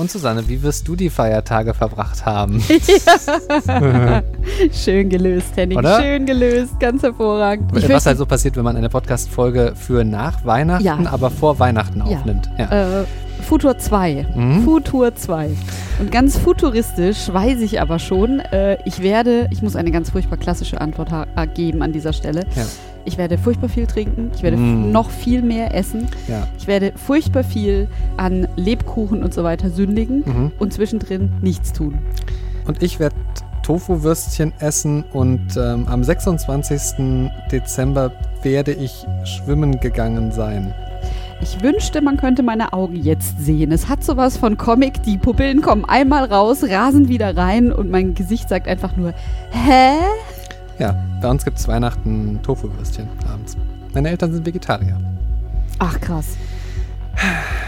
Und Susanne, wie wirst du die Feiertage verbracht haben? Schön gelöst, Henning. Oder? Schön gelöst, ganz hervorragend. Ich Was halt so passiert, wenn man eine Podcast-Folge für nach Weihnachten, Ja. aber vor Weihnachten Ja. aufnimmt. Ja. Äh, Futur 2. Mhm. Futur 2. Und ganz futuristisch weiß ich aber schon, äh, ich werde, ich muss eine ganz furchtbar klassische Antwort äh, geben an dieser Stelle. Ja. Ich werde furchtbar viel trinken, ich werde Mm. noch viel mehr essen, ja. ich werde furchtbar viel an Lebkuchen und so weiter sündigen Mhm. und zwischendrin nichts tun. Und ich werde Tofu-Würstchen essen und ähm, am 26. Dezember werde ich schwimmen gegangen sein. Ich wünschte, man könnte meine Augen jetzt sehen. Es hat sowas von Comic. Die Pupillen kommen einmal raus, rasen wieder rein und mein Gesicht sagt einfach nur, hä? Ja, bei uns gibt es Weihnachten Tofu-Würstchen abends. Meine Eltern sind Vegetarier. Ach krass.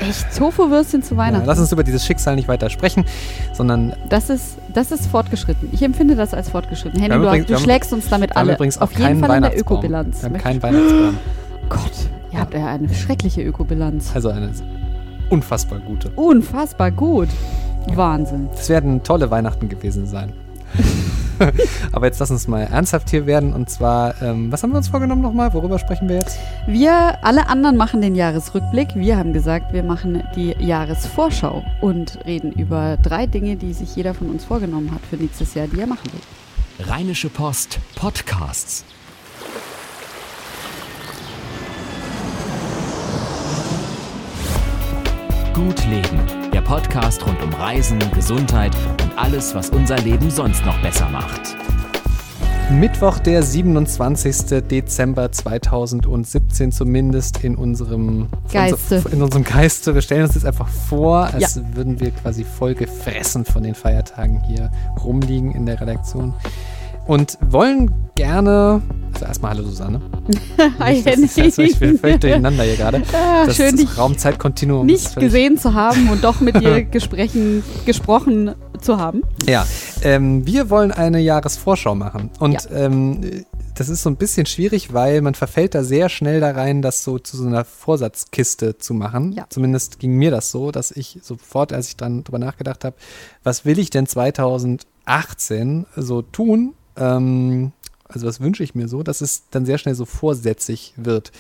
Echt Tofu-Würstchen zu Ja, Weihnachten? lass uns über dieses Schicksal nicht weiter sprechen, sondern das, ist, das ist fortgeschritten. Ich empfinde das als fortgeschritten. Henning, du, übrigens- du haben- schlägst uns damit alle. übrigens auch Auf jeden keinen Fall in der. Ökobilanz. Wir haben keinen Weihnachtsbaum. Gott, ihr habt ja eine schreckliche Ökobilanz. Also eine unfassbar gute. Unfassbar gut. Wahnsinn. Es werden tolle Weihnachten gewesen sein. Aber jetzt lass uns mal ernsthaft hier werden. Und zwar, ähm, was haben wir uns vorgenommen nochmal? Worüber sprechen wir jetzt? Wir, alle anderen machen den Jahresrückblick. Wir haben gesagt, wir machen die Jahresvorschau und reden über drei Dinge, die sich jeder von uns vorgenommen hat für nächstes Jahr, die er machen will. Rheinische Post Podcasts. Gut Leben, Podcast rund um Reisen, Gesundheit und alles, was unser Leben sonst noch besser macht. Mittwoch, der 27. Dezember 2017, zumindest in unserem Geiste. In unserem Geiste. Wir stellen uns das einfach vor, als würden wir quasi voll gefressen von den Feiertagen hier rumliegen in der Redaktion. Und wollen gerne. Also erstmal hallo Susanne. Hi, Nicht, dass das jetzt- Ich bin völlig durcheinander hier gerade. Ah, Das schön, dich Raumzeitkontinuum nicht gesehen zu haben und doch mit dir gesprechen, gesprochen zu haben. Ja, ähm, wir wollen eine Jahresvorschau machen. Und Ja. ähm, das ist so ein bisschen schwierig, weil man verfällt da sehr schnell da rein, das so zu so einer Vorsatzkiste zu machen. Ja. Zumindest ging mir das so, dass ich sofort, als ich dann drüber nachgedacht habe, was will ich denn 2018 so tun? Ähm, also was wünsche ich mir so, dass es dann sehr schnell so vorsätzig wird.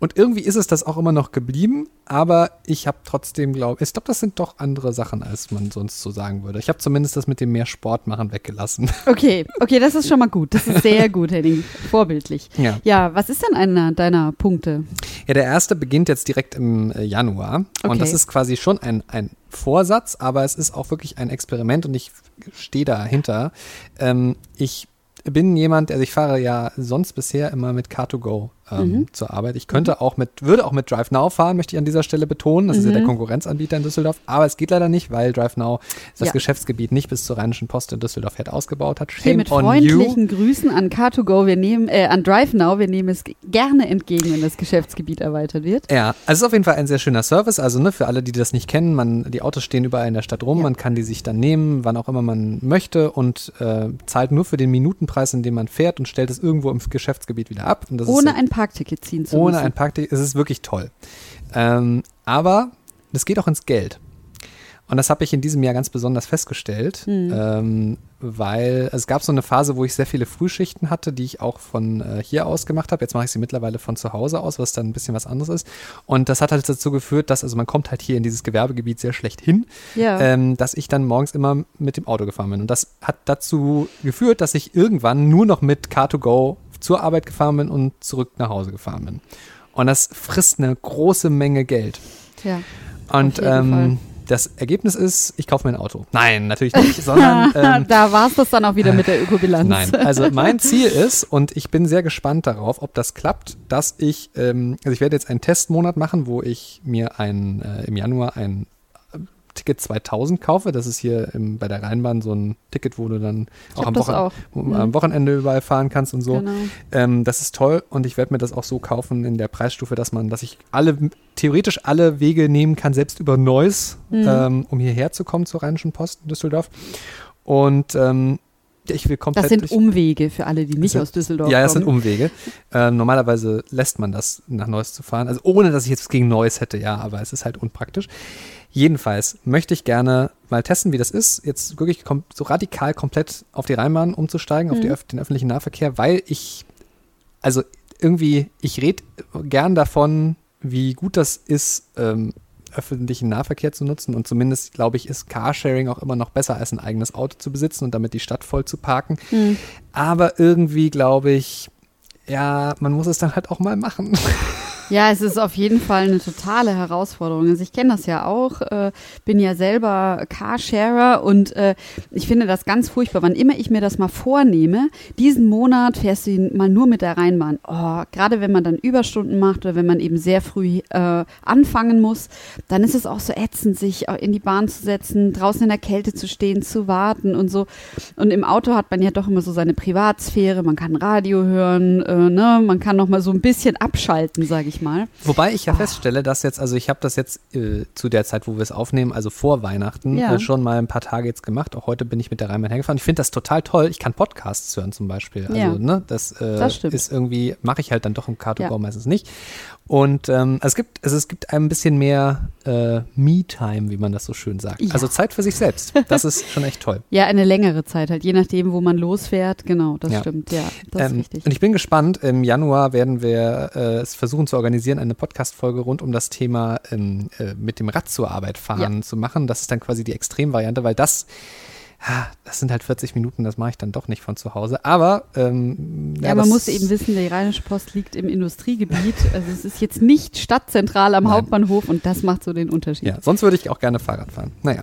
Und irgendwie ist es das auch immer noch geblieben, aber ich habe trotzdem, glaube ich, glaube, das sind doch andere Sachen, als man sonst so sagen würde. Ich habe zumindest das mit dem mehr Sport machen weggelassen. Okay, okay, das ist schon mal gut. Das ist sehr gut, Henning. Vorbildlich. Ja. Ja, was ist denn einer deiner Punkte? Ja, der erste beginnt jetzt direkt im äh, Januar. Und Okay. das ist quasi schon ein, ein Vorsatz, aber es ist auch wirklich ein Experiment und ich stehe dahinter. Ähm, ich bin jemand, also ich fahre ja sonst bisher immer mit Car2Go ähm, Mhm. zur Arbeit. Ich könnte auch mit, würde auch mit DriveNow fahren, möchte ich an dieser Stelle betonen. Das ist ja der Mhm. Konkurrenzanbieter in Düsseldorf. Aber es geht leider nicht, weil DriveNow das Ja. Geschäftsgebiet nicht bis zur Rheinischen Post in Düsseldorf hätte ausgebaut hat. Shame mit on you. freundlichen Grüßen an Car2Go. Wir nehmen, äh, an DriveNow, wir nehmen es gerne entgegen, wenn das Geschäftsgebiet erweitert wird. Ja, also es ist auf jeden Fall ein sehr schöner Service. Also ne, für alle, die das nicht kennen, man, die Autos stehen überall in der Stadt rum, Ja. man kann die sich dann nehmen, wann auch immer man möchte und äh, zahlt nur für den Minutenpreis, in dem man fährt und stellt es irgendwo im Geschäftsgebiet wieder ab. Und das Ohne ist, ein Parkticket ziehen zu ohne müssen. ein Parkticket. Es ist wirklich toll. Ähm, aber das geht auch ins Geld. Und das habe ich in diesem Jahr ganz besonders festgestellt, Hm. ähm, weil es gab so eine Phase, wo ich sehr viele Frühschichten hatte, die ich auch von äh, hier aus gemacht habe. Jetzt mache ich sie mittlerweile von zu Hause aus, was dann ein bisschen was anderes ist. Und das hat halt dazu geführt, dass, also man kommt halt hier in dieses Gewerbegebiet sehr schlecht hin, ja. ähm, dass ich dann morgens immer mit dem Auto gefahren bin. Und das hat dazu geführt, dass ich irgendwann nur noch mit Car2Go zur Arbeit gefahren bin und zurück nach Hause gefahren bin. Und das frisst eine große Menge Geld. ja. Und ähm, das Ergebnis ist, ich kaufe mir ein Auto. Nein, natürlich nicht, sondern ähm, da war es das dann auch wieder mit der Ökobilanz. Nein, also mein Ziel ist, und ich bin sehr gespannt darauf, ob das klappt, dass ich, ähm, also ich werde jetzt einen Testmonat machen, wo ich mir ein, äh, im Januar ein Ticket 2000 kaufe. Das ist hier im, bei der Rheinbahn so ein Ticket, wo du dann auch am, Wochen auch. Mhm. am Wochenende überall fahren kannst und so. Genau. Ähm, das ist toll und ich werde mir das auch so kaufen in der Preisstufe, dass man, dass ich alle theoretisch alle Wege nehmen kann, selbst über Neuss, Mhm. ähm, um hierher zu kommen zur Rheinischen Post in Düsseldorf. Und ähm, ich will komplett. Das sind durch- Umwege für alle, die nicht sind- aus Düsseldorf ja, das sind kommen. Umwege. Ähm, normalerweise lässt man das, nach Neuss zu fahren. Also ohne, dass ich jetzt gegen Neuss hätte, ja, aber es ist halt unpraktisch. Jedenfalls möchte ich gerne mal testen, wie das ist, jetzt wirklich so radikal komplett auf die Rheinbahn umzusteigen, auf die, öff- den öffentlichen Nahverkehr, weil ich, also irgendwie, ich rede gern davon, wie gut das ist, ähm, öffentlichen Nahverkehr zu nutzen und zumindest, glaube ich, ist Carsharing auch immer noch besser als ein eigenes Auto zu besitzen und damit die Stadt voll zu parken. Aber irgendwie glaube ich, ja, man muss es dann halt auch mal machen. Ja, es ist auf jeden Fall eine totale Herausforderung. Also ich kenne das ja auch, äh, bin ja selber Carsharer und äh, ich finde das ganz furchtbar. Wann immer ich mir das mal vornehme, diesen Monat fährst du mal nur mit der Rheinbahn. Oh, gerade wenn man dann Überstunden macht oder wenn man eben sehr früh äh, anfangen muss, dann ist es auch so ätzend, sich in die Bahn zu setzen, draußen in der Kälte zu stehen, zu warten und so. Und im Auto hat man ja doch immer so seine Privatsphäre, man kann Radio hören, äh, ne? man kann noch mal so ein bisschen abschalten, sage ich mal. Wobei ich ja feststelle, dass jetzt, also ich habe das jetzt äh, zu der Zeit, wo wir es aufnehmen, also vor Weihnachten, Ja. äh, schon mal ein paar Tage jetzt gemacht. Auch heute bin ich mit der Rheinbahn hergefahren. Ich finde das total toll. Ich kann Podcasts hören zum Beispiel. Also, Ja. ne, das, äh, Das ist irgendwie, mache ich halt dann doch im Car-to-Go Ja. meistens nicht. Und ähm, es gibt, also es gibt ein bisschen mehr äh, Me-Time, wie man das so schön sagt. Ja. Also Zeit für sich selbst. Das ist schon echt toll. Ja, eine längere Zeit halt, je nachdem, wo man losfährt. Genau, das Ja. stimmt, ja, das ist Ähm, richtig. Und ich bin gespannt. Im Januar werden wir äh, es versuchen zu organisieren, eine Podcast-Folge rund um das Thema ähm, äh, mit dem Rad zur Arbeit fahren zu machen. Das ist dann quasi die Extremvariante, weil das, das sind halt 40 Minuten, das mache ich dann doch nicht von zu Hause. Aber ähm, Ja, man das- muss eben wissen, die Rheinische Post liegt im Industriegebiet. Also es ist jetzt nicht stadtzentral am Nein. Hauptbahnhof und das macht so den Unterschied. Ja, sonst würde ich auch gerne Fahrrad fahren. Naja.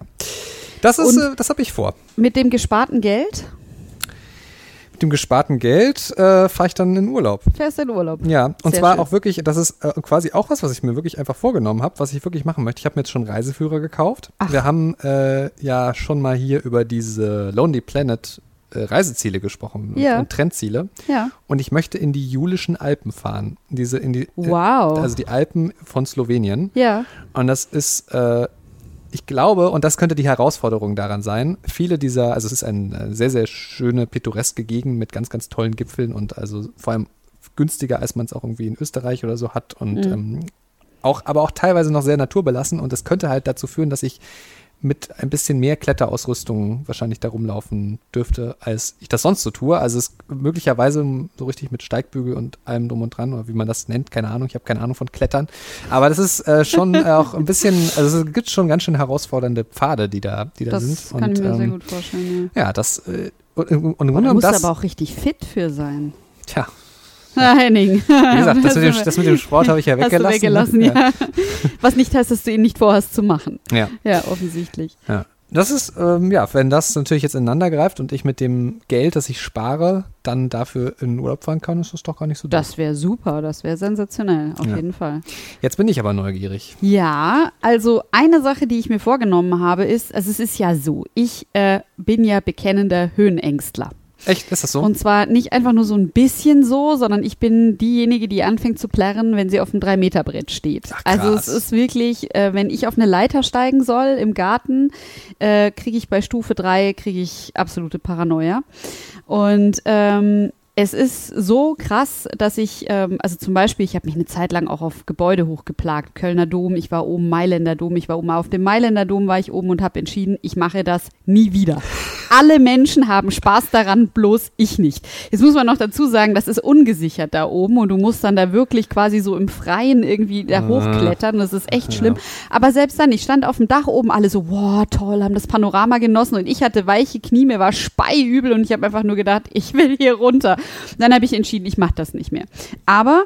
Das ist, äh, das habe ich vor. Mit dem gesparten Geld Mit dem gesparten Geld äh, fahre ich dann in Urlaub. fährst du in Urlaub. Ja, und Sehr zwar schön. auch wirklich, das ist äh, quasi auch was, was ich mir wirklich einfach vorgenommen habe, was ich wirklich machen möchte. Ich habe mir jetzt schon Reiseführer gekauft. Ach. Wir haben äh, ja schon mal hier über diese Lonely Planet äh, Reiseziele gesprochen Ja. und Trendziele. Ja. Und ich möchte in die Julischen Alpen fahren. Diese in die, Wow. Äh, also die Alpen von Slowenien. Ja. Und das ist, äh, ich glaube, und das könnte die Herausforderung daran sein, viele dieser, also es ist eine sehr, sehr schöne, pittoreske Gegend mit ganz, ganz tollen Gipfeln und also vor allem günstiger, als man es auch irgendwie in Österreich oder so hat und Mhm. ähm, auch, aber auch teilweise noch sehr naturbelassen und das könnte halt dazu führen, dass ich mit ein bisschen mehr Kletterausrüstung wahrscheinlich da rumlaufen dürfte, als ich das sonst so tue. Also es möglicherweise so richtig mit Steigbügel und allem drum und dran, oder wie man das nennt, keine Ahnung, ich habe keine Ahnung von Klettern. Aber das ist äh, schon auch ein bisschen, also es gibt schon ganz schön herausfordernde Pfade, die da, die da Das sind. kann und, ich mir sehr ähm, gut vorstellen. Ja. Ja, das äh, und, und im Grunde Da genommen musst du das, aber auch richtig fit für sein. tja, Ah, Henning. wie gesagt, das mit dem, das mit dem Sport habe ich ja Hast du weggelassen. weggelassen, ne? ja. Was nicht heißt, dass du ihn nicht vorhast zu machen. ja. Ja, offensichtlich. Ja. Das ist, ähm, ja, wenn das natürlich jetzt ineinander greift und ich mit dem Geld, das ich spare, dann dafür in den Urlaub fahren kann, ist das doch gar nicht so dumm. Das wäre super, das wäre sensationell, auf Ja. jeden Fall. Jetzt bin ich aber neugierig. Ja, also eine Sache, die ich mir vorgenommen habe, ist, also es ist ja so, ich äh, bin ja bekennender Höhenängstler. Echt, ist das so? Und zwar nicht einfach nur so ein bisschen so, sondern ich bin diejenige, die anfängt zu plärren, wenn sie auf dem 3-Meter-Brett steht. Ach, also es ist wirklich, äh, wenn ich auf eine Leiter steigen soll im Garten, äh, kriege ich bei Stufe 3, kriege ich absolute Paranoia. Und ähm, es ist so krass, dass ich, ähm, also zum Beispiel, ich habe mich eine Zeit lang auch auf Gebäude hochgeplagt. Kölner Dom, ich war oben, Mailänder Dom, ich war oben auf dem Mailänder Dom, war ich oben und habe entschieden, ich mache das nie wieder. Alle Menschen haben Spaß daran, bloß ich nicht. Jetzt muss man noch dazu sagen, das ist ungesichert da oben und du musst dann da wirklich quasi so im Freien irgendwie da Ah. hochklettern. Das ist echt schlimm. Aber selbst dann, ich stand auf dem Dach oben, alle so, wow, toll, haben das Panorama genossen und ich hatte weiche Knie, mir war speiübel und ich habe einfach nur gedacht, ich will hier runter. Dann habe ich entschieden, ich mache das nicht mehr. Aber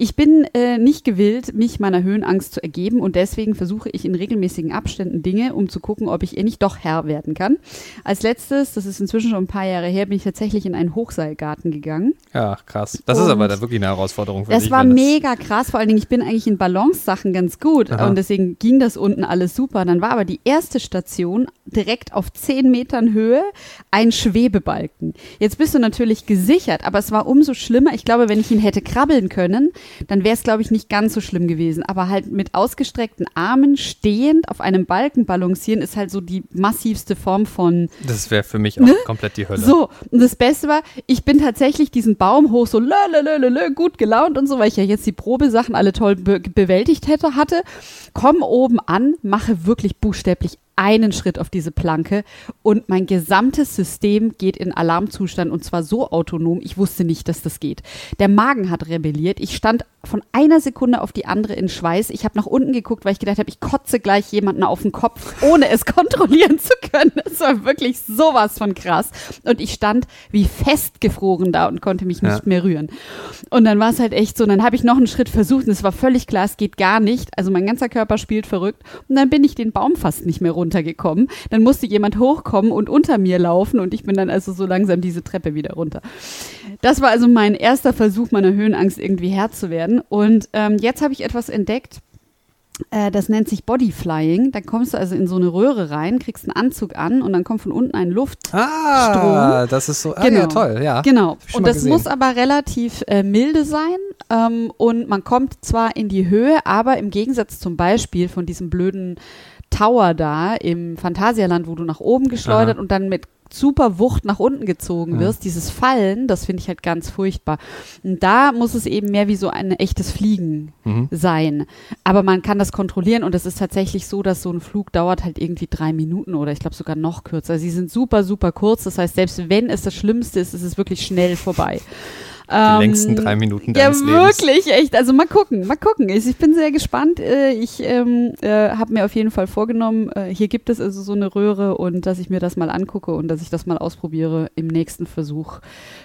ich bin äh, nicht gewillt, mich meiner Höhenangst zu ergeben und deswegen versuche ich in regelmäßigen Abständen Dinge, um zu gucken, ob ich ihr nicht doch Herr werden kann. Als letztes, das ist inzwischen schon ein paar Jahre her, bin ich tatsächlich in einen Hochseilgarten gegangen. Ja, krass. Das ist Und aber da wirklich eine Herausforderung für Das dich. war wenn mega krass, vor allen Dingen, ich bin eigentlich in Balance-Sachen ganz gut Aha. und deswegen ging das unten alles super. Dann war aber die erste Station direkt auf 10 Metern Höhe ein Schwebebalken. Jetzt bist du natürlich gesichert, aber es war umso schlimmer. Ich glaube, wenn ich ihn hätte krabbeln können, dann wäre es, glaube ich, nicht ganz so schlimm gewesen. Aber halt mit ausgestreckten Armen stehend auf einem Balken balancieren ist halt so die massivste Form von Das wäre für mich auch komplett die Hölle. Ne? so, und das Beste war, ich bin tatsächlich diesen Baum hoch, so lö, lö, lö, lö, gut gelaunt und so, weil ich ja jetzt die Probesachen alle toll be bewältigt hätte, hatte. Komm oben an, mache wirklich buchstäblich einen Schritt auf diese Planke und mein gesamtes System geht in Alarmzustand und zwar so autonom, ich wusste nicht, dass das geht. Der Magen hat rebelliert. Ich stand von einer Sekunde auf die andere in Schweiß. Ich habe nach unten geguckt, weil ich gedacht habe, ich kotze gleich jemanden auf den Kopf, ohne es kontrollieren zu können. Das war wirklich sowas von krass. Und ich stand wie festgefroren da und konnte mich nicht Ja. mehr rühren. Und dann war es halt echt so, und dann habe ich noch einen Schritt versucht und es war völlig klar, es geht gar nicht. Also mein ganzer Körper spielt verrückt. Und dann bin ich den Baum fast nicht mehr runtergekommen. Dann musste jemand hochkommen und unter mir laufen und ich bin dann also so langsam diese Treppe wieder runter. Das war also mein erster Versuch, meiner Höhenangst irgendwie Herr zu werden. Und ähm, jetzt habe ich etwas entdeckt. Äh, das nennt sich Bodyflying. Da kommst du also in so eine Röhre rein, kriegst einen Anzug an und dann kommt von unten ein Luft. Ah, das ist so. Ah, ja, toll, ja. Genau. Und das gesehen. muss aber relativ äh, milde sein. Ähm, und man kommt zwar in die Höhe, aber im Gegensatz zum Beispiel von diesem blöden Tower da im Phantasialand, wo du nach oben geschleudert Aha. und dann mit super Wucht nach unten gezogen Ja. wirst, dieses Fallen, das finde ich halt ganz furchtbar. Und da muss es eben mehr wie so ein echtes Fliegen Mhm. sein. Aber man kann das kontrollieren und es ist tatsächlich so, dass so ein Flug dauert halt irgendwie drei Minuten oder ich glaube sogar noch kürzer. Sie sind super, super kurz. Das heißt, selbst wenn es das Schlimmste ist, ist es wirklich schnell vorbei. Die längsten drei Minuten Ja, deines Lebens. wirklich, echt. Also mal gucken, mal gucken. Ich ich bin sehr gespannt. Äh, Ich ähm, äh, habe mir auf jeden Fall vorgenommen, äh, hier gibt es also so eine Röhre und dass ich mir das mal angucke und dass ich das mal ausprobiere im nächsten Versuch.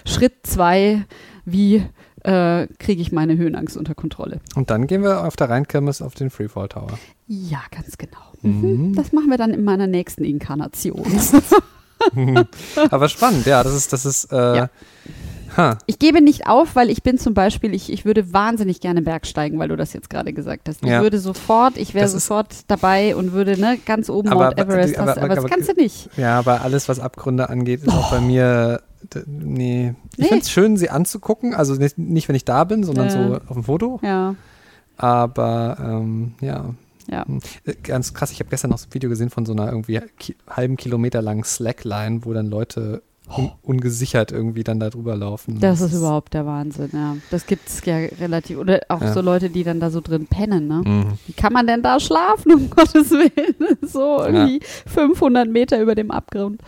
Schritt zwei, wie äh, kriege ich meine Höhenangst unter Kontrolle? Und dann gehen wir auf der Rheinkirmes auf den Freefall Tower. Ja, ganz genau. Mhm. Das machen wir dann in meiner nächsten Inkarnation. Aber spannend, ja, das ist, das ist, äh, Ja. Ha, Ich gebe nicht auf, weil ich bin zum Beispiel, ich, ich würde wahnsinnig gerne Bergsteigen, weil du das jetzt gerade gesagt hast. Ich Ja. würde sofort, ich wäre sofort dabei und würde ne, ganz oben Aber- Mount Everest, aber- hast, aber, aber- das aber- kannst du nicht. ja, aber alles, was Abgründe angeht, ist auch bei mir, d- nee. Ich Nee. finde es schön, sie anzugucken, also nicht, nicht, wenn ich da bin, sondern Ja. so auf dem Foto, Ja, aber, ähm, ja. ja. Hm. Äh, Ganz krass, ich habe gestern noch so ein Video gesehen von so einer irgendwie halben Kilometer langen Slackline, wo dann Leute un ungesichert irgendwie dann da drüber laufen. Das ist überhaupt der Wahnsinn, ja. Das gibt es ja relativ, oder auch Ja. so Leute, die dann da so drin pennen, ne? Mhm. Wie kann man denn da schlafen, um Gottes Willen? So irgendwie 500 Meter über dem Abgrund.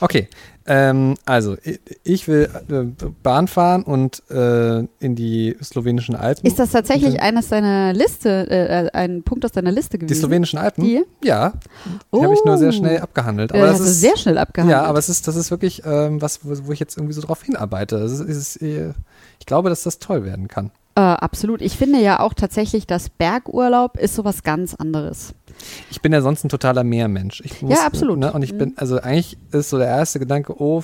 Okay, ähm, also ich will äh, Bahn fahren und äh, in die slowenischen Alpen. Ist das tatsächlich eines deiner Liste, äh, äh, ein Punkt aus deiner Liste die gewesen? slowenischen Alpen? Die? Ja, die habe ich nur sehr Oh. schnell abgehandelt. Äh, Aber hast das ist sehr schnell abgehandelt. ja, aber es ist, das ist wirklich ähm, was, wo, wo ich jetzt irgendwie so drauf hinarbeite. Ist, ist, äh, ich glaube, dass das toll werden kann. Äh, absolut. Ich finde ja auch tatsächlich, dass Bergurlaub ist sowas ganz anderes. Ich bin ja sonst ein totaler Meermensch. Ich muss, Ja, absolut. Ne, und ich Mhm. bin, also eigentlich ist so der erste Gedanke, oh,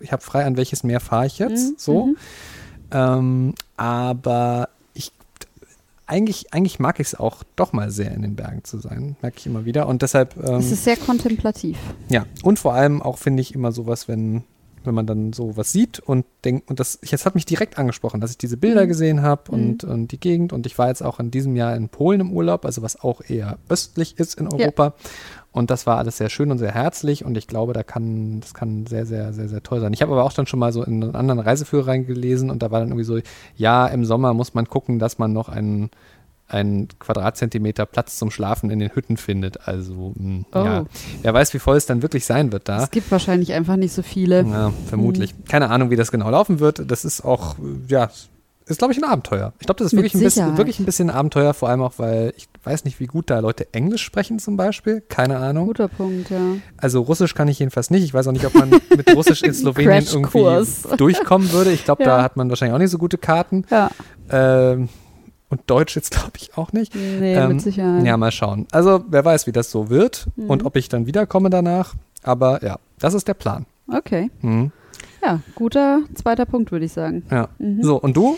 ich habe frei, an welches Meer fahre ich jetzt? Mhm, So. mhm. Ähm, aber ich eigentlich, eigentlich mag ich es auch doch mal sehr in den Bergen zu sein, merke ich immer wieder. Und deshalb, ähm, Es ist sehr kontemplativ. ja, und vor allem auch finde ich immer sowas, wenn, wenn man dann so was sieht und denkt, und das, jetzt hat mich direkt angesprochen, dass ich diese Bilder Mhm. gesehen habe und, und die Gegend und ich war jetzt auch in diesem Jahr in Polen im Urlaub, also was auch eher östlich ist in Europa. Und das war alles sehr schön und sehr herzlich und ich glaube, da kann, das kann sehr, sehr, sehr, sehr toll sein. Ich habe aber auch dann schon mal so in einen anderen Reiseführer reingelesen und da war dann irgendwie so, ja, im Sommer muss man gucken, dass man noch einen, einen Quadratzentimeter Platz zum Schlafen in den Hütten findet. Also, mh, Oh. ja, wer weiß, wie voll es dann wirklich sein wird da. Es gibt wahrscheinlich einfach nicht so viele. Ja, vermutlich. Keine Ahnung, wie das genau laufen wird. Das ist auch, ja, ist, glaube ich, ein Abenteuer. Ich glaube, das ist Mit wirklich ein, bisschen, wirklich ein bisschen ein Abenteuer, vor allem auch, weil ich weiß nicht, wie gut da Leute Englisch sprechen zum Beispiel. Keine Ahnung. Guter Punkt, ja. Also Russisch kann ich jedenfalls nicht. Ich weiß auch nicht, ob man mit Russisch in Slowenien irgendwie durchkommen würde. Ich glaube, Ja. da hat man wahrscheinlich auch nicht so gute Karten. Ja, Ähm, und Deutsch jetzt, glaube ich, auch nicht. nee, Ähm, mit Sicherheit. Ja, mal schauen. Also, wer weiß, wie das so wird Mhm. und ob ich dann wiederkomme danach. Aber ja, das ist der Plan. Okay. Mhm. Ja, guter zweiter Punkt, würde ich sagen. Ja. Mhm. So, und du?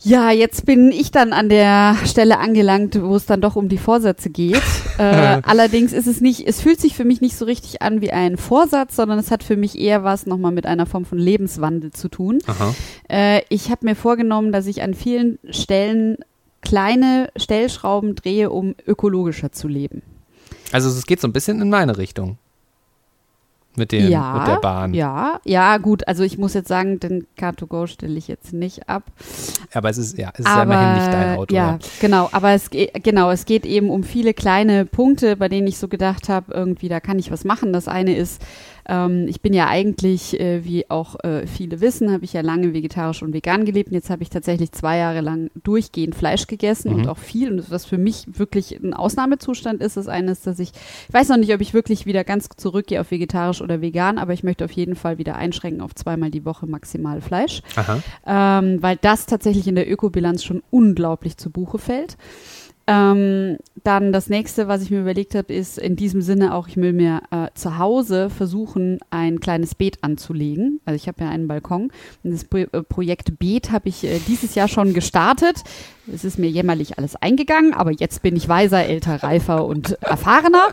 Ja, jetzt bin ich dann an der Stelle angelangt, wo es dann doch um die Vorsätze geht. Äh, allerdings ist es nicht, es fühlt sich für mich nicht so richtig an wie ein Vorsatz, sondern es hat für mich eher was nochmal mit einer Form von Lebenswandel zu tun. Äh, ich habe mir vorgenommen, dass ich an vielen Stellen kleine Stellschrauben drehe, um ökologischer zu leben. Also es geht so ein bisschen in meine Richtung. Mit, den, ja, mit der Bahn. Ja, ja, gut. Also ich muss jetzt sagen, den Car2Go stelle ich jetzt nicht ab. Aber es ist ja, es ist ja immerhin nicht dein Auto. Ja, genau. Aber es genau, es geht eben um viele kleine Punkte, bei denen ich so gedacht habe, irgendwie da kann ich was machen. Das eine ist, ähm, ich bin ja eigentlich, äh, wie auch äh, viele wissen, habe ich ja lange vegetarisch und vegan gelebt. Und jetzt habe ich tatsächlich zwei Jahre lang durchgehend Fleisch gegessen Mhm. und auch viel. Und was für mich wirklich ein Ausnahmezustand ist, ist eines, dass ich, ich weiß noch nicht, ob ich wirklich wieder ganz zurückgehe auf vegetarisch oder vegan, aber ich möchte auf jeden Fall wieder einschränken auf zweimal die Woche maximal Fleisch ähm, weil das tatsächlich in der Ökobilanz schon unglaublich zu Buche fällt. Ähm, dann das nächste, was ich mir überlegt habe, ist in diesem Sinne auch, ich will mir äh, zu Hause versuchen, ein kleines Beet anzulegen. Also ich habe ja einen Balkon und das Pro äh, Projekt Beet habe ich äh, dieses Jahr schon gestartet. Es ist mir jämmerlich alles eingegangen, aber jetzt bin ich weiser, älter, reifer und erfahrener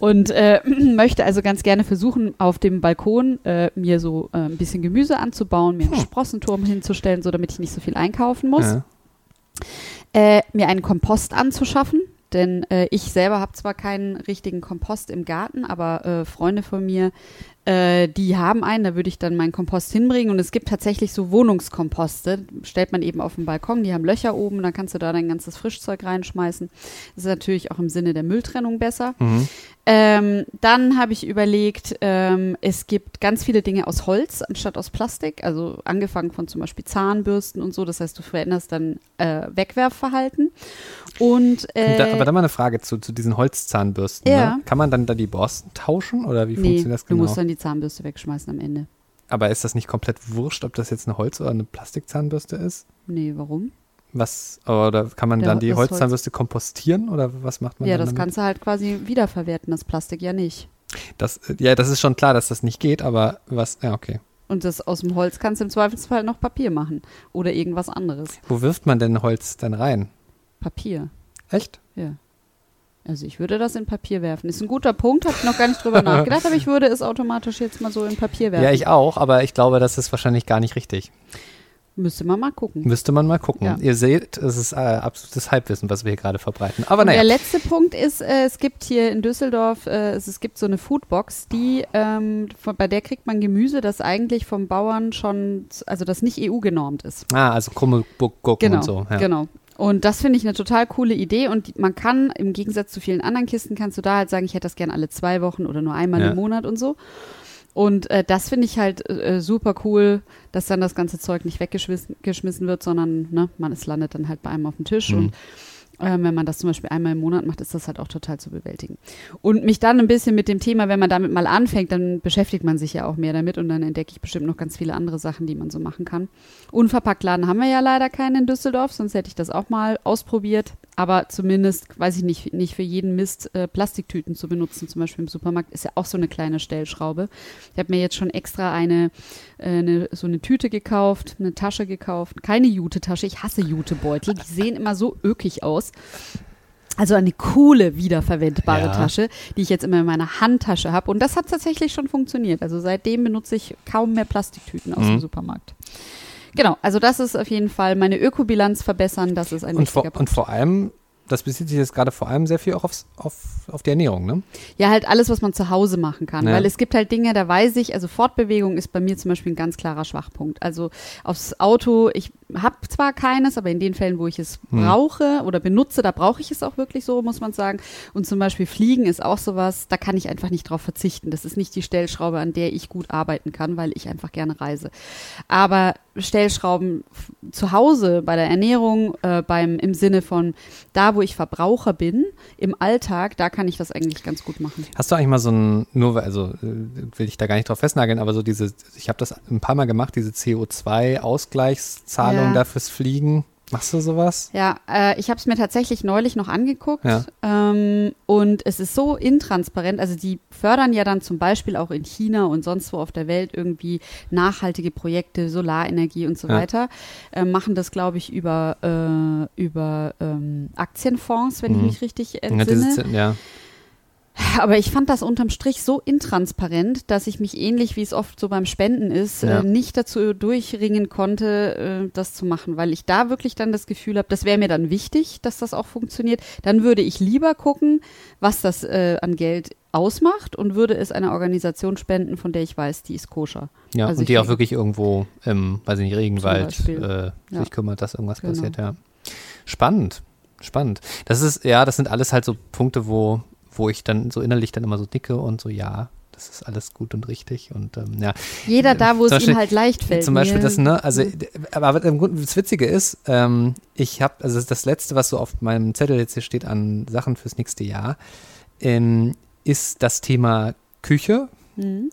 und äh, möchte also ganz gerne versuchen, auf dem Balkon äh, mir so ein bisschen Gemüse anzubauen, mir einen Hm. Sprossenturm hinzustellen, so damit ich nicht so viel einkaufen muss Ja. Äh, mir einen Kompost anzuschaffen. Denn äh, ich selber habe zwar keinen richtigen Kompost im Garten, aber äh, Freunde von mir, äh, die haben einen, da würde ich dann meinen Kompost hinbringen. Und es gibt tatsächlich so Wohnungskomposte, stellt man eben auf dem Balkon, die haben Löcher oben, dann kannst du da dein ganzes Frischzeug reinschmeißen. Das ist natürlich auch im Sinne der Mülltrennung besser. Mhm. Ähm, dann habe ich überlegt, ähm, es gibt ganz viele Dinge aus Holz anstatt aus Plastik, also angefangen von zum Beispiel Zahnbürsten und so. Das heißt, du veränderst dann äh, Wegwerfverhalten. Und äh, da, aber dann mal eine Frage zu, zu diesen Holzzahnbürsten. Ja. Ne? Kann man dann da die Borsten tauschen oder wie nee, funktioniert das du genau? musst dann die Zahnbürste wegschmeißen am Ende. aber ist das nicht komplett wurscht, ob das jetzt eine Holz- oder eine Plastikzahnbürste ist? Nee, warum? Was, oder kann man Der- dann die das Holz- Holzzahnbürste kompostieren oder was macht man Ja, das damit? kannst du halt quasi wiederverwerten, das Plastik ja nicht. Das, ja, das ist schon klar, dass das nicht geht, aber was, ja, okay. Und das aus dem Holz kannst du im Zweifelsfall noch Papier machen oder irgendwas anderes. Wo wirft man denn Holz dann rein? Papier. Echt? Ja. Also ich würde das in Papier werfen. Ist ein guter Punkt, habe ich noch gar nicht drüber nachgedacht, aber ich würde es automatisch jetzt mal so in Papier werfen. Ja, ich auch, aber ich glaube, das ist wahrscheinlich gar nicht richtig. Müsste man mal gucken. Müsste man mal gucken. Ja. Ihr seht, es ist äh, absolutes Halbwissen, was wir hier gerade verbreiten. Aber Und der naja, letzte Punkt ist, äh, es gibt hier in Düsseldorf, äh, es, es gibt so eine Foodbox, die, ähm, von, bei der kriegt man Gemüse, das eigentlich vom Bauern schon, also das nicht EU genormt ist. ah, also krumme Gurken Genau, und so. Ja. genau. Und das finde ich eine total coole Idee und die, man kann, im Gegensatz zu vielen anderen Kisten, kannst du da halt sagen, ich hätte das gern alle zwei Wochen oder nur einmal Ja. im Monat und so. Und äh, das finde ich halt äh, super cool, dass dann das ganze Zeug nicht weggeschmissen geschmissen wird, sondern ne, man, es landet dann halt bei einem auf dem Tisch Mhm. und wenn man das zum Beispiel einmal im Monat macht, ist das halt auch total zu bewältigen. Und mich dann ein bisschen mit dem Thema, wenn man damit mal anfängt, dann beschäftigt man sich ja auch mehr damit und dann entdecke ich bestimmt noch ganz viele andere Sachen, die man so machen kann. Unverpacktladen haben wir ja leider keinen in Düsseldorf, sonst hätte ich das auch mal ausprobiert. Aber zumindest, weiß ich nicht, nicht für jeden Mist äh, Plastiktüten zu benutzen, zum Beispiel im Supermarkt, ist ja auch so eine kleine Stellschraube. Ich habe mir jetzt schon extra eine, äh, eine, so eine Tüte gekauft, eine Tasche gekauft. Keine Jute-Tasche, ich hasse Jutebeutel, die sehen immer so ökig aus. Also eine coole, wiederverwendbare Ja. Tasche, die ich jetzt immer in meiner Handtasche habe. Und das hat tatsächlich schon funktioniert. Also seitdem benutze ich kaum mehr Plastiktüten aus Mhm. dem Supermarkt. Genau, also das ist auf jeden Fall meine Ökobilanz verbessern. Das ist ein Und wichtiger vor, Punkt. und vor allem, das bezieht sich jetzt gerade vor allem sehr viel auch aufs, auf, auf die Ernährung, ne? Ja, halt alles, was man zu Hause machen kann. Ja. Weil es gibt halt Dinge, da weiß ich, also Fortbewegung ist bei mir zum Beispiel ein ganz klarer Schwachpunkt. Also aufs Auto, ich habe zwar keines, aber in den Fällen, wo ich es Hm. brauche oder benutze, da brauche ich es auch wirklich so, muss man sagen. Und zum Beispiel Fliegen ist auch sowas, da kann ich einfach nicht drauf verzichten. Das ist nicht die Stellschraube, an der ich gut arbeiten kann, weil ich einfach gerne reise. Aber Stellschrauben zu Hause bei der Ernährung, äh, beim im Sinne von da, wo ich Verbraucher bin, im Alltag, da kann ich das eigentlich ganz gut machen. Hast du eigentlich mal so ein, nur also äh, will ich da gar nicht drauf festnageln, aber so diese, ich habe das ein paar Mal gemacht, diese CO2-Ausgleichszahlung Ja. Da fürs Fliegen. Machst du sowas? Ja, äh, ich habe es mir tatsächlich neulich noch angeguckt Ja. ähm, und es ist so intransparent. Also die fördern ja dann zum Beispiel auch in China und sonst wo auf der Welt irgendwie nachhaltige Projekte, Solarenergie und so Ja. weiter. Äh, machen das, glaube ich, über, äh, über ähm, Aktienfonds, wenn Mhm. ich mich richtig Ja, entsinne. ja. Aber ich fand das unterm Strich so intransparent, dass ich mich ähnlich wie es oft so beim Spenden ist, Ja. äh, nicht dazu durchringen konnte, äh, das zu machen, weil ich da wirklich dann das Gefühl habe, das wäre mir dann wichtig, dass das auch funktioniert. Dann würde ich lieber gucken, was das äh, an Geld ausmacht und würde es einer Organisation spenden, von der ich weiß, die ist koscher. Ja, Also und die auch wirklich irgendwo im, weiß ich nicht, Regenwald äh, Ja. sich kümmert, dass irgendwas Genau. passiert, ja. Spannend, spannend. Das ist, ja, das sind alles halt so Punkte, wo, wo ich dann so innerlich dann immer so dicke und so, ja, das ist alles gut und richtig und ähm, ja. Jeder da, wo es Beispiel- ihm halt leicht fällt. Zum Beispiel Mir- das, ne, also, d- aber im Grunde, das Witzige ist, ähm, ich habe, also das Letzte, was so auf meinem Zettel jetzt hier steht an Sachen fürs nächste Jahr, ähm, ist das Thema Küche. Mhm.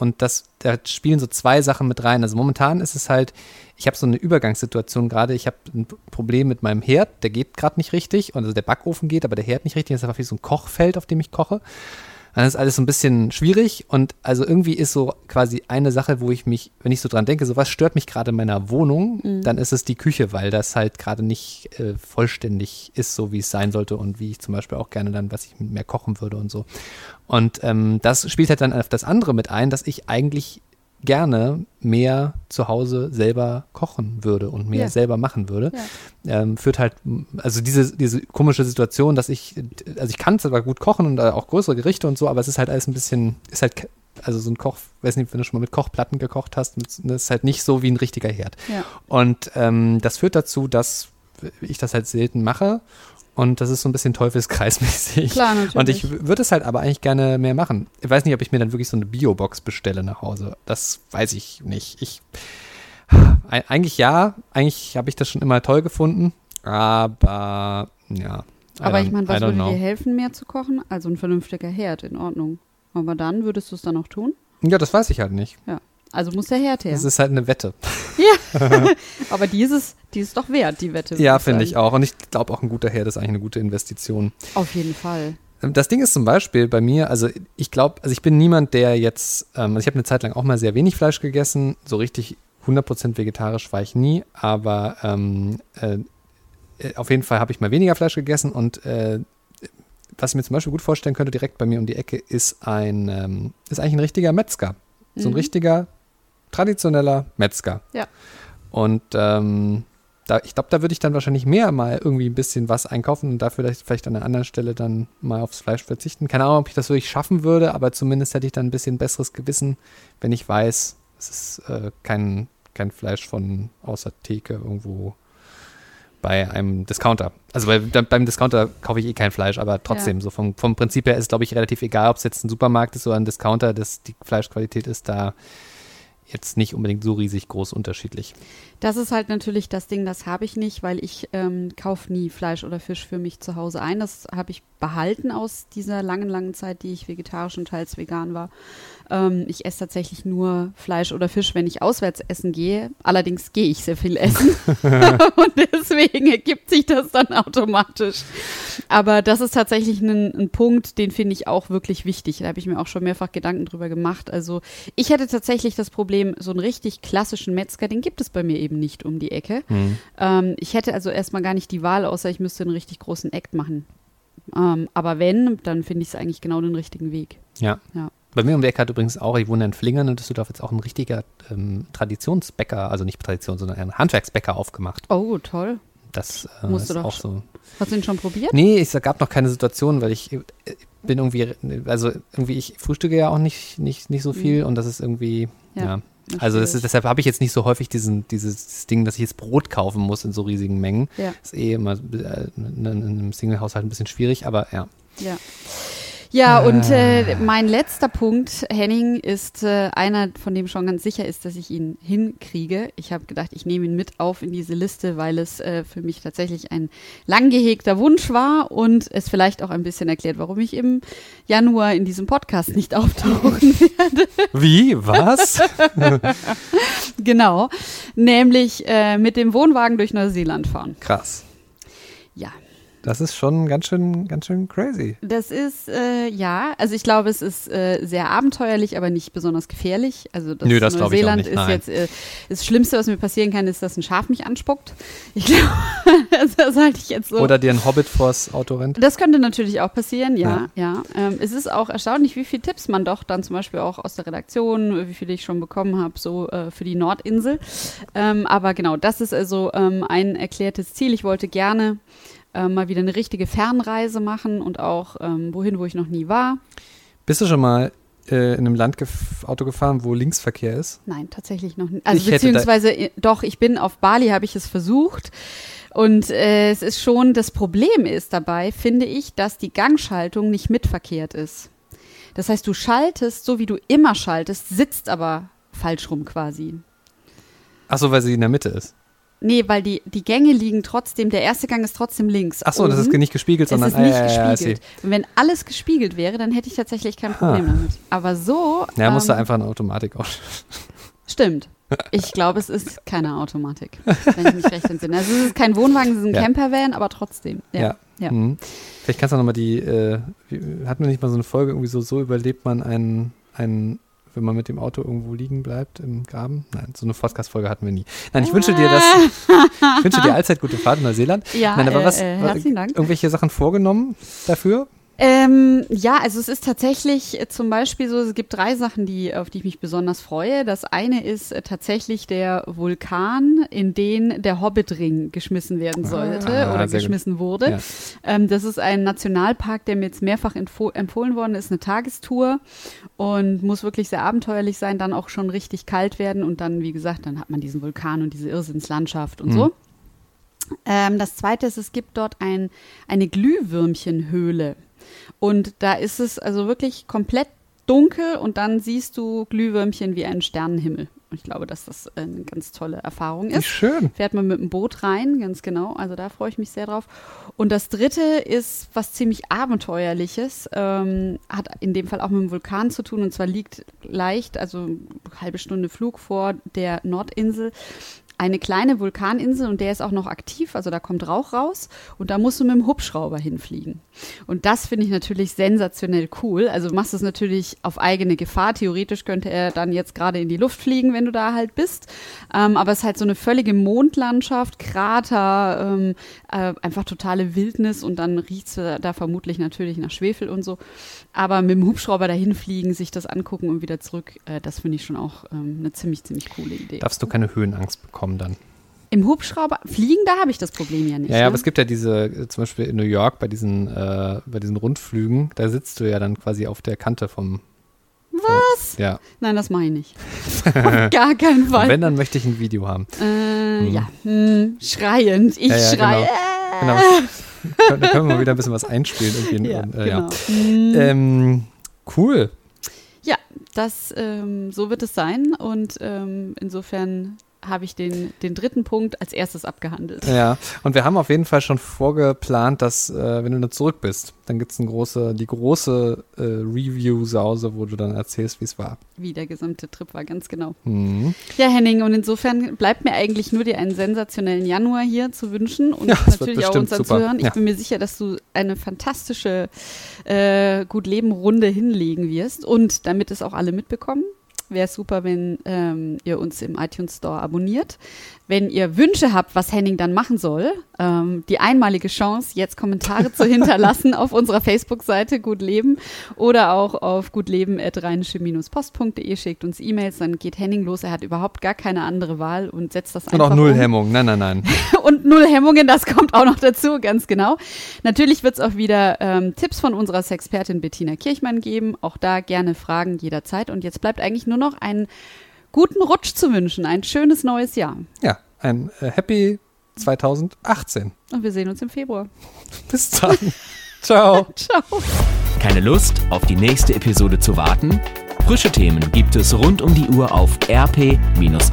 Und das, da spielen so zwei Sachen mit rein. Also momentan ist es halt, ich habe so eine Übergangssituation gerade. Ich habe ein Problem mit meinem Herd, der geht gerade nicht richtig. Und also der Backofen geht, aber der Herd nicht richtig. Das ist einfach wie so ein Kochfeld, auf dem ich koche. Dann ist alles so ein bisschen schwierig und also irgendwie ist so quasi eine Sache, wo ich mich, wenn ich so dran denke, so was stört mich gerade in meiner Wohnung, dann ist es die Küche, weil das halt gerade nicht äh, vollständig ist, so wie es sein sollte und wie ich zum Beispiel auch gerne dann, was ich mehr kochen würde und so. Und ähm, das spielt halt dann auf das andere mit ein, dass ich eigentlich gerne mehr zu Hause selber kochen würde und mehr Ja. selber machen würde. Ähm, führt halt, also diese, diese komische Situation, dass ich, also ich kann zwar gut kochen und auch größere Gerichte und so, aber es ist halt alles ein bisschen, ist halt, also so ein Koch, weiß nicht, wenn du schon mal mit Kochplatten gekocht hast, das ist halt nicht so wie ein richtiger Herd. Ja. Und ähm, das führt dazu, dass ich das halt selten mache. Und das ist so ein bisschen teufelskreismäßig. Klar, natürlich. Und ich würde es halt aber eigentlich gerne mehr machen. Ich weiß nicht, ob ich mir dann wirklich so eine Bio-Box bestelle nach Hause. Das weiß ich nicht. Ich Eig- eigentlich ja, eigentlich habe ich das schon immer toll gefunden, aber ja. I Aber ich meine, was würde know. dir helfen, mehr zu kochen? Also ein vernünftiger Herd, in Ordnung. Aber dann würdest du es dann auch tun? Ja, das weiß ich halt nicht. Also muss der Herd her. Das ist halt eine Wette. Aber die ist es, die ist doch wert, die Wette. Ja, finde ich auch. Und ich glaube auch ein guter Herd ist eigentlich eine gute Investition. Auf jeden Fall. Das Ding ist zum Beispiel bei mir, also ich glaube, also ich bin niemand, der jetzt, ähm, also ich habe eine Zeit lang auch mal sehr wenig Fleisch gegessen, so richtig 100% vegetarisch war ich nie, aber ähm, äh, äh, auf jeden Fall habe ich mal weniger Fleisch gegessen und äh, was ich mir zum Beispiel gut vorstellen könnte, direkt bei mir um die Ecke, ist ein, ähm, ist eigentlich ein richtiger Metzger. So ein Mhm. richtiger, traditioneller Metzger. Ja. Und ähm, da, ich glaube, da würde ich dann wahrscheinlich mehr mal irgendwie ein bisschen was einkaufen und dafür vielleicht, vielleicht an einer anderen Stelle dann mal aufs Fleisch verzichten. Keine Ahnung, ob ich das wirklich schaffen würde, aber zumindest hätte ich dann ein bisschen besseres Gewissen, wenn ich weiß, es ist äh, kein, kein Fleisch von außer Theke irgendwo bei einem Discounter. Also bei, beim Discounter kaufe ich eh kein Fleisch, aber trotzdem, so vom, vom Prinzip her ist es, glaube ich, relativ egal, ob es jetzt ein Supermarkt ist oder ein Discounter, dass die Fleischqualität ist da jetzt nicht unbedingt so riesig groß unterschiedlich. Das ist halt natürlich das Ding, das habe ich nicht, weil ich ähm, kaufe nie Fleisch oder Fisch für mich zu Hause ein. Das habe ich behalten aus dieser langen, langen Zeit, die ich vegetarisch und teils vegan war. Ähm, ich esse tatsächlich nur Fleisch oder Fisch, wenn ich auswärts essen gehe. Allerdings gehe ich sehr viel essen. und deswegen ergibt sich das dann automatisch. Aber das ist tatsächlich ein, ein Punkt, den finde ich auch wirklich wichtig. Da habe ich mir auch schon mehrfach Gedanken drüber gemacht. Also ich hätte tatsächlich das Problem, so einen richtig klassischen Metzger, den gibt es bei mir eben nicht um die Ecke. Ähm, ich hätte also erstmal gar nicht die Wahl, außer ich müsste einen richtig großen Act machen. Ähm, aber wenn, dann finde ich es eigentlich genau den richtigen Weg. Ja. Ja. Bei mir um die Ecke hat übrigens auch, ich wohne in Flingern in Düsseldorf, jetzt auch ein richtiger ähm, Traditionsbäcker, also nicht Tradition, sondern ein Handwerksbäcker aufgemacht. Oh, toll. Das äh, Musst ist du doch auch so. Hast du ihn schon probiert? Nee, es gab noch keine Situation, weil ich äh, bin irgendwie, also irgendwie, ich frühstücke ja auch nicht, nicht, nicht so viel und das ist irgendwie, Ja, ja. Also das ist, deshalb habe ich jetzt nicht so häufig diesen, dieses Ding, dass ich jetzt Brot kaufen muss in so riesigen Mengen. Ja. ist eh immer äh, in einem Single-Haushalt ein bisschen schwierig, aber ja. Ja. Ja, und äh, mein letzter Punkt, Henning, ist äh, einer, von dem schon ganz sicher ist, dass ich ihn hinkriege. Ich habe gedacht, ich nehme ihn mit auf in diese Liste, weil es äh, für mich tatsächlich ein lang gehegter Wunsch war und es vielleicht auch ein bisschen erklärt, warum ich im Januar in diesem Podcast nicht auftauchen werde. Wie? Was? genau. Nämlich äh, mit dem Wohnwagen durch Neuseeland fahren. Krass. Ja. Das ist schon ganz schön, ganz schön crazy. Das ist, äh, ja, also ich glaube, es ist äh, sehr abenteuerlich, aber nicht besonders gefährlich. Also das, Nö, das glaube ich auch Neuseeland ist nein. jetzt, äh, das Schlimmste, was mir passieren kann, ist, dass ein Schaf mich anspuckt. Ich glaube, das halte ich jetzt so. Oder dir ein Hobbit vors Auto rennt. Das könnte natürlich auch passieren, ja, ja. Ähm, es ist auch erstaunlich, wie viele Tipps man doch dann zum Beispiel auch aus der Redaktion, wie viele ich schon bekommen habe, so äh, für die Nordinsel. Ähm, aber genau, das ist also ähm, ein erklärtes Ziel. Ich wollte gerne äh, mal wieder eine richtige Fernreise machen und auch ähm, wohin, wo ich noch nie war. Bist du schon mal äh, in einem Land gef Auto gefahren, wo Linksverkehr ist? Nein, tatsächlich noch nicht. Also Ich beziehungsweise äh, doch, ich bin auf Bali, habe ich es versucht. Und äh, es ist schon, das Problem ist dabei, finde ich, dass die Gangschaltung nicht mitverkehrt ist. Das heißt, du schaltest, so wie du immer schaltest, sitzt aber falsch rum quasi. Ach so, weil sie in der Mitte ist. Nee, weil die, die Gänge liegen trotzdem, der erste Gang ist trotzdem links. Ach so, das ist nicht gespiegelt, Es sondern ist nicht ja, ja, ja, gespiegelt. Und wenn alles gespiegelt wäre, dann hätte ich tatsächlich kein Problem Ha. damit. Aber so. Ja, ja musst du ähm, einfach eine Automatik aus. Stimmt. Ich glaube, es ist keine Automatik, wenn ich mich recht entsinne. Also es ist kein Wohnwagen, es ist ein Ja. Campervan, aber trotzdem. Ja. ja. Mhm. Vielleicht kannst du nochmal die, äh, hatten wir nicht mal so eine Folge, irgendwie so, so überlebt man einen, einen, wenn man mit dem Auto irgendwo liegen bleibt im Graben? Nein, so eine Podcast-Folge hatten wir nie. Nein, ich wünsche dir das, ich wünsche dir allzeit gute Fahrt in Neuseeland. Ja, Nein, aber äh, was, äh, herzlichen Dank. irgendwelche Sachen vorgenommen dafür? Ähm, ja, also es ist tatsächlich äh, zum Beispiel so, es gibt drei Sachen, die, auf die ich mich besonders freue. Das eine ist äh, tatsächlich der Vulkan, in den der Hobbitring geschmissen werden sollte Ah, oder sehr gut. geschmissen wurde. Ja. Ähm, das ist ein Nationalpark, der mir jetzt mehrfach empfo- empfohlen worden ist, eine Tagestour und muss wirklich sehr abenteuerlich sein, dann auch schon richtig kalt werden und dann, wie gesagt, dann hat man diesen Vulkan und diese Irrsinnslandschaft und Mhm. so. Ähm, das zweite ist, es gibt dort ein, eine Glühwürmchenhöhle. Und da ist es also wirklich komplett dunkel und dann siehst du Glühwürmchen wie einen Sternenhimmel. Und ich glaube, dass das eine ganz tolle Erfahrung Wie ist schön. fährt man mit dem Boot rein, ganz genau. Also da freue ich mich sehr drauf. Und das dritte ist was ziemlich Abenteuerliches, ähm, hat in dem Fall auch mit dem Vulkan zu tun und zwar liegt leicht, also eine halbe Stunde Flug vor der Nordinsel. Eine kleine Vulkaninsel und der ist auch noch aktiv, also da kommt Rauch raus und da musst du mit dem Hubschrauber hinfliegen. Und das finde ich natürlich sensationell cool. Also du machst es natürlich auf eigene Gefahr. Theoretisch könnte er dann jetzt gerade in die Luft fliegen, wenn du da halt bist. Ähm, aber es ist halt so eine völlige Mondlandschaft, Krater, ähm, äh, einfach totale Wildnis und dann riecht es da vermutlich natürlich nach Schwefel und so. Aber mit dem Hubschrauber dahin fliegen, sich das angucken und wieder zurück, äh, das finde ich schon auch ähm, eine ziemlich, ziemlich coole Idee. Darfst du keine Höhenangst bekommen dann. Im Hubschrauber fliegen, da habe ich das Problem ja nicht. Ja, ja, ne? aber es gibt ja diese, äh, zum Beispiel in New York bei diesen, äh, bei diesen Rundflügen, da sitzt du ja dann quasi auf der Kante vom. Was? Ja. Nein, das meine ich. Auf gar keinen Und Fall. wenn, dann möchte ich ein Video haben. Äh, Hm. Ja, hm, schreiend. Ich Ja, ja, schreie. Genau. Können- Da können wir mal wieder ein bisschen was einspielen. Irgendwie. Ja, Und, äh, genau. Hm, Ähm, cool. ja, das, ähm, so wird es sein. Und ähm, insofern habe ich den, den dritten Punkt als erstes abgehandelt. Ja, und wir haben auf jeden Fall schon vorgeplant, dass, äh, wenn du dann zurück bist, dann gibt es eine große, die große äh, Review-Sause, wo du dann erzählst, wie es war. Wie der gesamte Trip war, ganz genau. Mhm. Ja, Henning, und insofern bleibt mir eigentlich nur dir einen sensationellen Januar hier zu wünschen und Ja, natürlich auch bestimmt uns super. anzuhören. Ich Ja. bin mir sicher, dass du eine fantastische äh, Gut-Leben-Runde hinlegen wirst. Und damit es auch alle mitbekommen, wäre super, wenn ähm, ihr uns im iTunes Store abonniert. Wenn ihr Wünsche habt, was Henning dann machen soll, ähm, die einmalige Chance, jetzt Kommentare zu hinterlassen auf unserer Facebook-Seite Gut Leben oder auch auf gutleben.rheinische-post.de schickt uns E-Mails, dann geht Henning los. Er hat überhaupt gar keine andere Wahl und setzt das Und einfach auch null um. Hemmung. Nein, nein, nein. und null Hemmungen, das kommt auch noch dazu, ganz genau. Natürlich wird es auch wieder ähm, Tipps von unserer Sexpertin Bettina Kirchmann geben. Auch da gerne Fragen jederzeit. Und jetzt bleibt eigentlich nur noch einen guten Rutsch zu wünschen, ein schönes neues Jahr. Ja, ein äh, Happy 2018. Und wir sehen uns im Februar. Bis dann. Ciao. Ciao. Keine Lust, auf die nächste Episode zu warten? Frische Themen gibt es rund um die Uhr auf rp-online.de.